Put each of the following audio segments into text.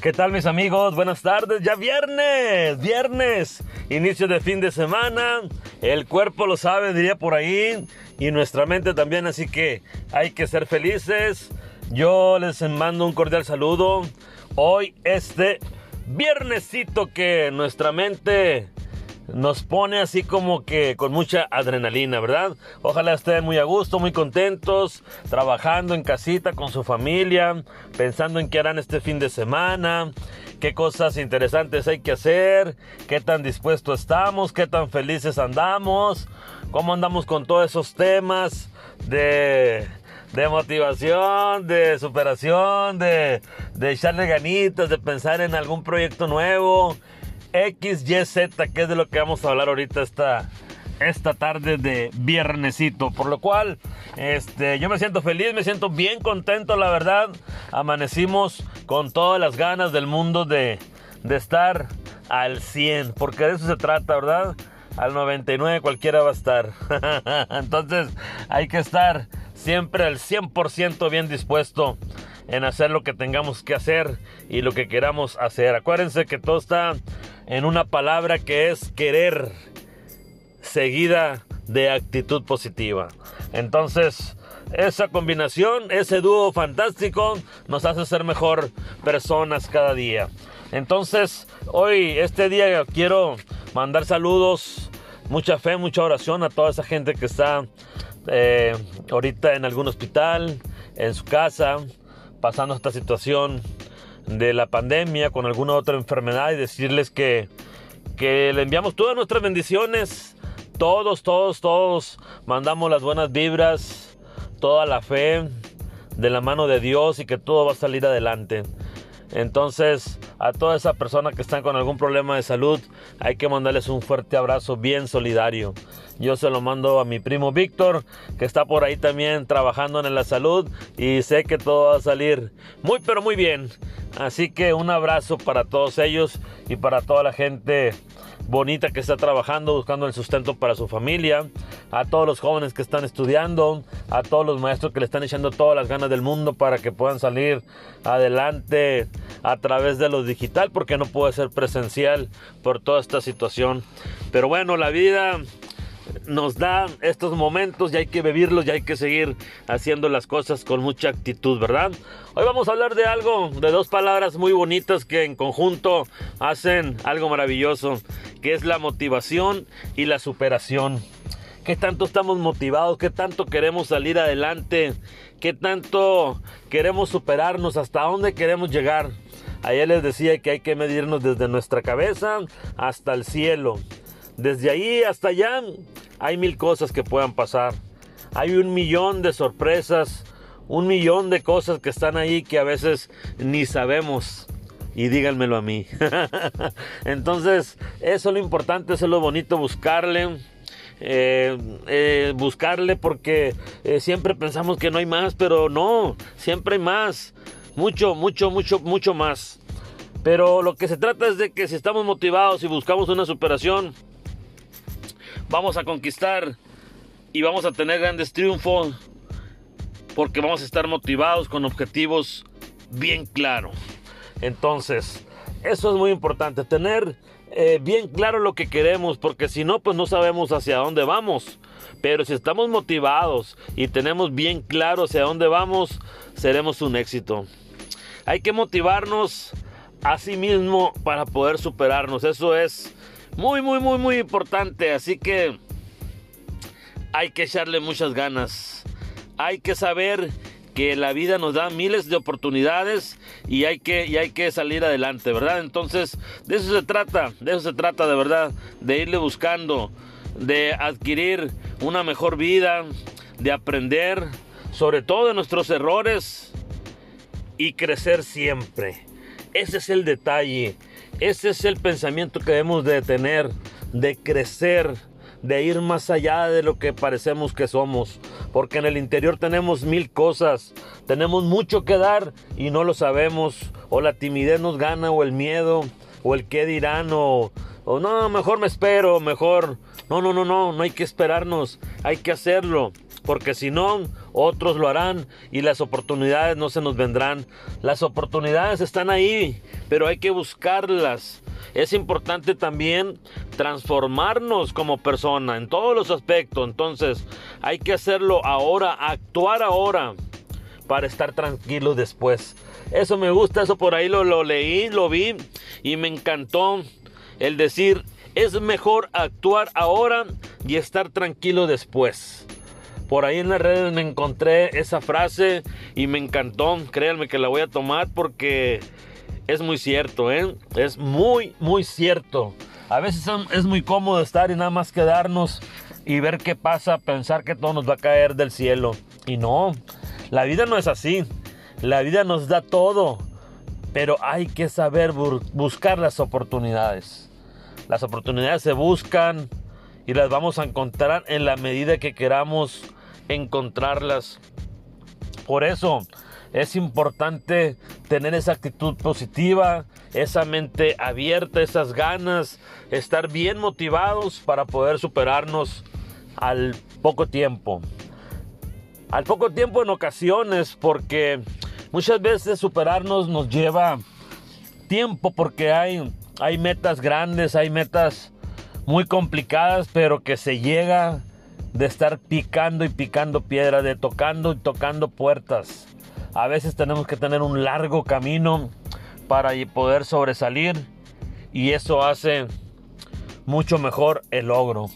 ¿Qué tal mis amigos? Buenas tardes, ya viernes, viernes, inicio de fin de semana, el cuerpo lo sabe, diría por ahí, y nuestra mente también, así que hay que ser felices. Yo les mando un cordial saludo. Hoy este viernesito que nuestra mente nos pone así como que con mucha adrenalina, ¿verdad? Ojalá estén muy a gusto, muy contentos, trabajando en casita con su familia, pensando en qué harán este fin de semana, qué cosas interesantes hay que hacer, qué tan dispuestos estamos, qué tan felices andamos, cómo andamos con todos esos temas de de motivación, de superación, de, de echarle ganitas, de pensar en algún proyecto nuevo. X, Y, Z, que es de lo que vamos a hablar ahorita esta, esta tarde de viernesito. Por lo cual, este, yo me siento feliz, me siento bien contento, la verdad. Amanecimos con todas las ganas del mundo de, de estar al 100, porque de eso se trata, ¿verdad? Al 99 cualquiera va a estar. Entonces hay que estar siempre al 100% bien dispuesto en hacer lo que tengamos que hacer y lo que queramos hacer. Acuérdense que todo está en una palabra que es querer, seguida de actitud positiva. Entonces, esa combinación, ese dúo fantástico, nos hace ser mejor personas cada día. Entonces, hoy, este día, quiero mandar saludos, mucha fe, mucha oración a toda esa gente que está eh, ahorita en algún hospital, en su casa, pasando esta situación de la pandemia con alguna otra enfermedad y decirles que, que le enviamos todas nuestras bendiciones. Todos, todos, todos mandamos las buenas vibras, toda la fe de la mano de Dios y que todo va a salir adelante. Entonces, a toda esa persona que están con algún problema de salud, hay que mandarles un fuerte abrazo bien solidario. Yo se lo mando a mi primo Víctor, que está por ahí también trabajando en la salud y sé que todo va a salir muy pero muy bien. Así que un abrazo para todos ellos y para toda la gente bonita que está trabajando, buscando el sustento para su familia, a todos los jóvenes que están estudiando, a todos los maestros que le están echando todas las ganas del mundo para que puedan salir adelante a través de lo digital, porque no puede ser presencial por toda esta situación. Pero bueno, la vida nos da estos momentos y hay que vivirlos y hay que seguir haciendo las cosas con mucha actitud, ¿verdad? Hoy vamos a hablar de algo, de dos palabras muy bonitas que en conjunto hacen algo maravilloso, que es la motivación y la superación. ¿Qué tanto estamos motivados? ¿Qué tanto queremos salir adelante? ¿Qué tanto queremos superarnos? ¿Hasta dónde queremos llegar? Ayer les decía que hay que medirnos desde nuestra cabeza hasta el cielo. Desde ahí hasta allá hay mil cosas que puedan pasar. Hay un millón de sorpresas, un millón de cosas que están ahí que a veces ni sabemos. Y díganmelo a mí. Entonces, eso es lo importante, eso es lo bonito, buscarle. Eh, eh, buscarle porque eh, siempre pensamos que no hay más, pero no, siempre hay más. Mucho, mucho, mucho, mucho más. Pero lo que se trata es de que si estamos motivados y buscamos una superación, vamos a conquistar y vamos a tener grandes triunfos porque vamos a estar motivados con objetivos bien claros. Entonces, eso es muy importante, tener eh, bien claro lo que queremos, porque si no, pues no sabemos hacia dónde vamos. Pero si estamos motivados y tenemos bien claro hacia dónde vamos, seremos un éxito. Hay que motivarnos a sí mismo para poder superarnos. Eso es muy, muy, muy, muy importante. Así que hay que echarle muchas ganas. Hay que saber que la vida nos da miles de oportunidades y hay que, y hay que salir adelante, ¿verdad? Entonces, de eso se trata, de eso se trata de verdad, de irle buscando, de adquirir una mejor vida, de aprender sobre todo de nuestros errores y crecer siempre. Ese es el detalle. Ese es el pensamiento que debemos de tener, de crecer, de ir más allá de lo que parecemos que somos. Porque en el interior tenemos mil cosas, tenemos mucho que dar y no lo sabemos. O la timidez nos gana, o el miedo, o el qué dirán, o, o no, mejor me espero, mejor. No, no, no, no, no hay que esperarnos, hay que hacerlo. Porque si no, otros lo harán y las oportunidades no se nos vendrán. Las oportunidades están ahí, pero hay que buscarlas. Es importante también transformarnos como persona en todos los aspectos. Entonces hay que hacerlo ahora, actuar ahora para estar tranquilo después. Eso me gusta, eso por ahí lo, lo leí, lo vi y me encantó el decir, es mejor actuar ahora y estar tranquilo después. Por ahí en las redes me encontré esa frase y me encantó. Créanme que la voy a tomar porque es muy cierto, ¿eh? Es muy, muy cierto. A veces es muy cómodo estar y nada más quedarnos y ver qué pasa, pensar que todo nos va a caer del cielo. Y no, la vida no es así. La vida nos da todo, pero hay que saber buscar las oportunidades. Las oportunidades se buscan y las vamos a encontrar en la medida que queramos encontrarlas. Por eso es importante tener esa actitud positiva, esa mente abierta, esas ganas, estar bien motivados para poder superarnos al poco tiempo. Al poco tiempo en ocasiones porque muchas veces superarnos nos lleva tiempo porque hay, hay metas grandes, hay metas muy complicadas, pero que se llega de estar picando y picando piedra, de tocando y tocando puertas. A veces tenemos que tener un largo camino para poder sobresalir y eso hace mucho mejor el logro.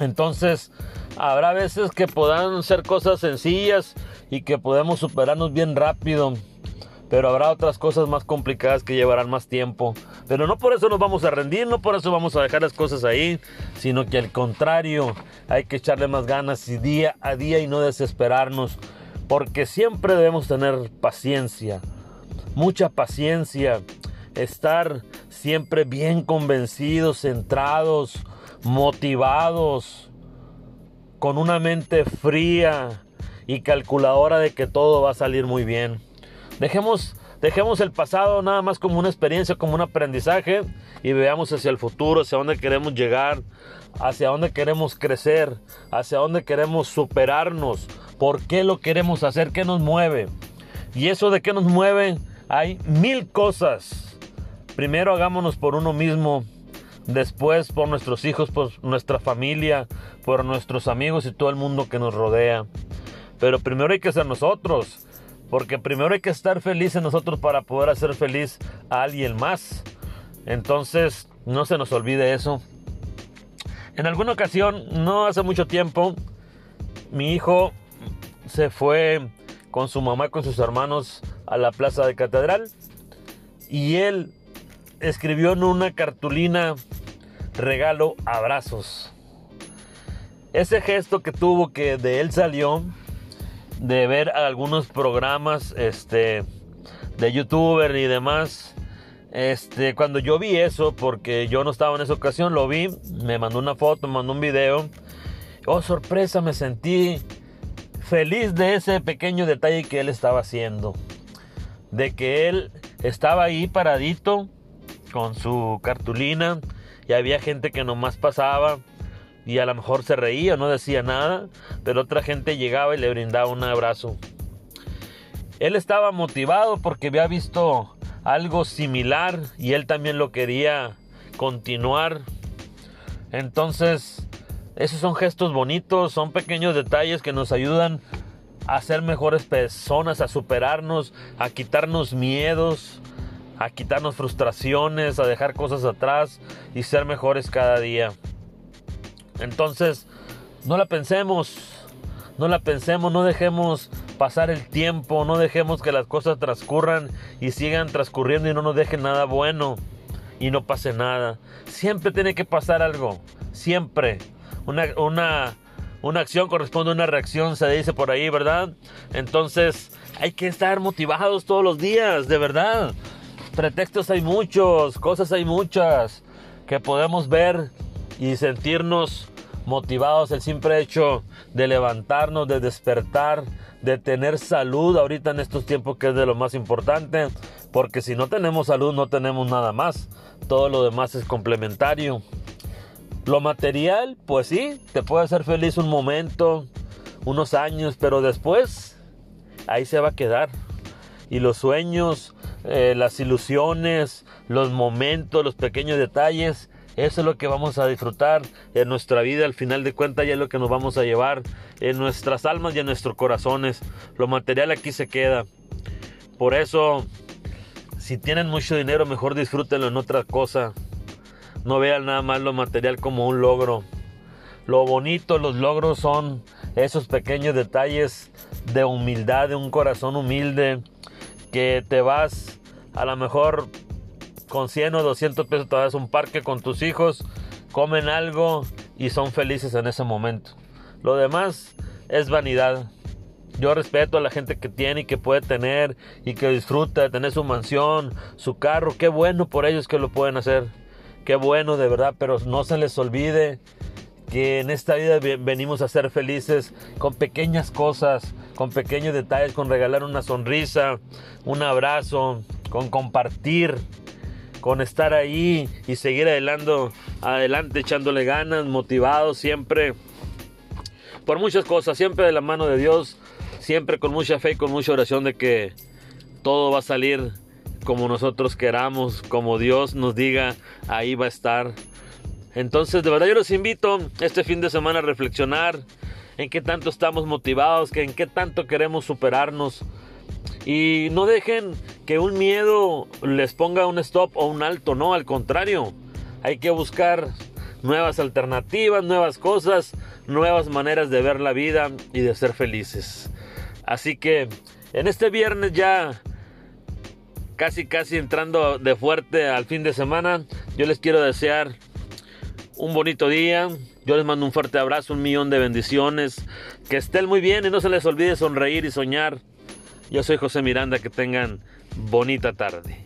Entonces, habrá veces que puedan ser cosas sencillas y que podemos superarnos bien rápido pero habrá otras cosas más complicadas que llevarán más tiempo. Pero no por eso nos vamos a rendir, no por eso vamos a dejar las cosas ahí, sino que al contrario, hay que echarle más ganas y día a día y no desesperarnos, porque siempre debemos tener paciencia, mucha paciencia, estar siempre bien convencidos, centrados, motivados, con una mente fría y calculadora de que todo va a salir muy bien. Dejemos, dejemos el pasado nada más como una experiencia, como un aprendizaje y veamos hacia el futuro, hacia dónde queremos llegar, hacia dónde queremos crecer, hacia dónde queremos superarnos, por qué lo queremos hacer, qué nos mueve. Y eso de qué nos mueve, hay mil cosas. Primero hagámonos por uno mismo, después por nuestros hijos, por nuestra familia, por nuestros amigos y todo el mundo que nos rodea. Pero primero hay que ser nosotros. Porque primero hay que estar felices nosotros para poder hacer feliz a alguien más. Entonces, no se nos olvide eso. En alguna ocasión, no hace mucho tiempo, mi hijo se fue con su mamá, con sus hermanos a la plaza de catedral. Y él escribió en una cartulina, regalo abrazos. Ese gesto que tuvo que de él salió de ver algunos programas este, de youtuber y demás. Este, cuando yo vi eso, porque yo no estaba en esa ocasión, lo vi, me mandó una foto, me mandó un video. Oh, sorpresa, me sentí feliz de ese pequeño detalle que él estaba haciendo. De que él estaba ahí paradito con su cartulina y había gente que nomás pasaba y a lo mejor se reía, no decía nada, pero otra gente llegaba y le brindaba un abrazo. Él estaba motivado porque había visto algo similar y él también lo quería continuar. Entonces, esos son gestos bonitos, son pequeños detalles que nos ayudan a ser mejores personas, a superarnos, a quitarnos miedos, a quitarnos frustraciones, a dejar cosas atrás y ser mejores cada día. Entonces, no la pensemos, no la pensemos, no dejemos pasar el tiempo, no dejemos que las cosas transcurran y sigan transcurriendo y no nos dejen nada bueno y no pase nada. Siempre tiene que pasar algo, siempre. Una, una, una acción corresponde a una reacción, se dice por ahí, ¿verdad? Entonces hay que estar motivados todos los días, de verdad. Pretextos hay muchos, cosas hay muchas que podemos ver y sentirnos motivados el simple hecho de levantarnos, de despertar, de tener salud ahorita en estos tiempos que es de lo más importante, porque si no tenemos salud no tenemos nada más, todo lo demás es complementario. Lo material, pues sí, te puede hacer feliz un momento, unos años, pero después ahí se va a quedar. Y los sueños, eh, las ilusiones, los momentos, los pequeños detalles, eso es lo que vamos a disfrutar en nuestra vida. Al final de cuentas, ya es lo que nos vamos a llevar en nuestras almas y en nuestros corazones. Lo material aquí se queda. Por eso, si tienen mucho dinero, mejor disfrútenlo en otra cosa. No vean nada más lo material como un logro. Lo bonito, los logros son esos pequeños detalles de humildad, de un corazón humilde, que te vas a lo mejor con 100 o 200 pesos, te vas a un parque con tus hijos, comen algo y son felices en ese momento. Lo demás es vanidad. Yo respeto a la gente que tiene y que puede tener y que disfruta de tener su mansión, su carro. Qué bueno por ellos que lo pueden hacer. Qué bueno de verdad, pero no se les olvide que en esta vida venimos a ser felices con pequeñas cosas, con pequeños detalles, con regalar una sonrisa, un abrazo, con compartir, con estar ahí y seguir adelante, adelante echándole ganas, motivados siempre por muchas cosas, siempre de la mano de Dios, siempre con mucha fe y con mucha oración de que todo va a salir como nosotros queramos, como Dios nos diga, ahí va a estar. Entonces, de verdad yo los invito este fin de semana a reflexionar en qué tanto estamos motivados, en qué tanto queremos superarnos. Y no dejen que un miedo les ponga un stop o un alto, no, al contrario. Hay que buscar nuevas alternativas, nuevas cosas, nuevas maneras de ver la vida y de ser felices. Así que en este viernes ya casi casi entrando de fuerte al fin de semana, yo les quiero desear un bonito día. Yo les mando un fuerte abrazo, un millón de bendiciones. Que estén muy bien y no se les olvide sonreír y soñar. Yo soy José Miranda, que tengan bonita tarde.